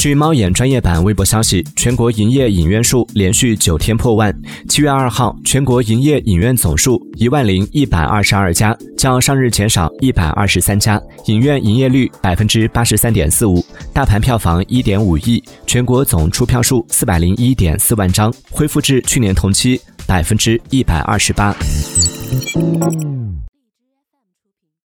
据猫眼专业版微博消息全国营业影院数连续九天破万七月二号全国营业影院总数一万零一百二十二家较上日减少一百二十三家影院营业率百分之八十三点四五大盘票房一点五亿全国总出票数四百零一点四万张恢复至去年同期百分之一百二十八。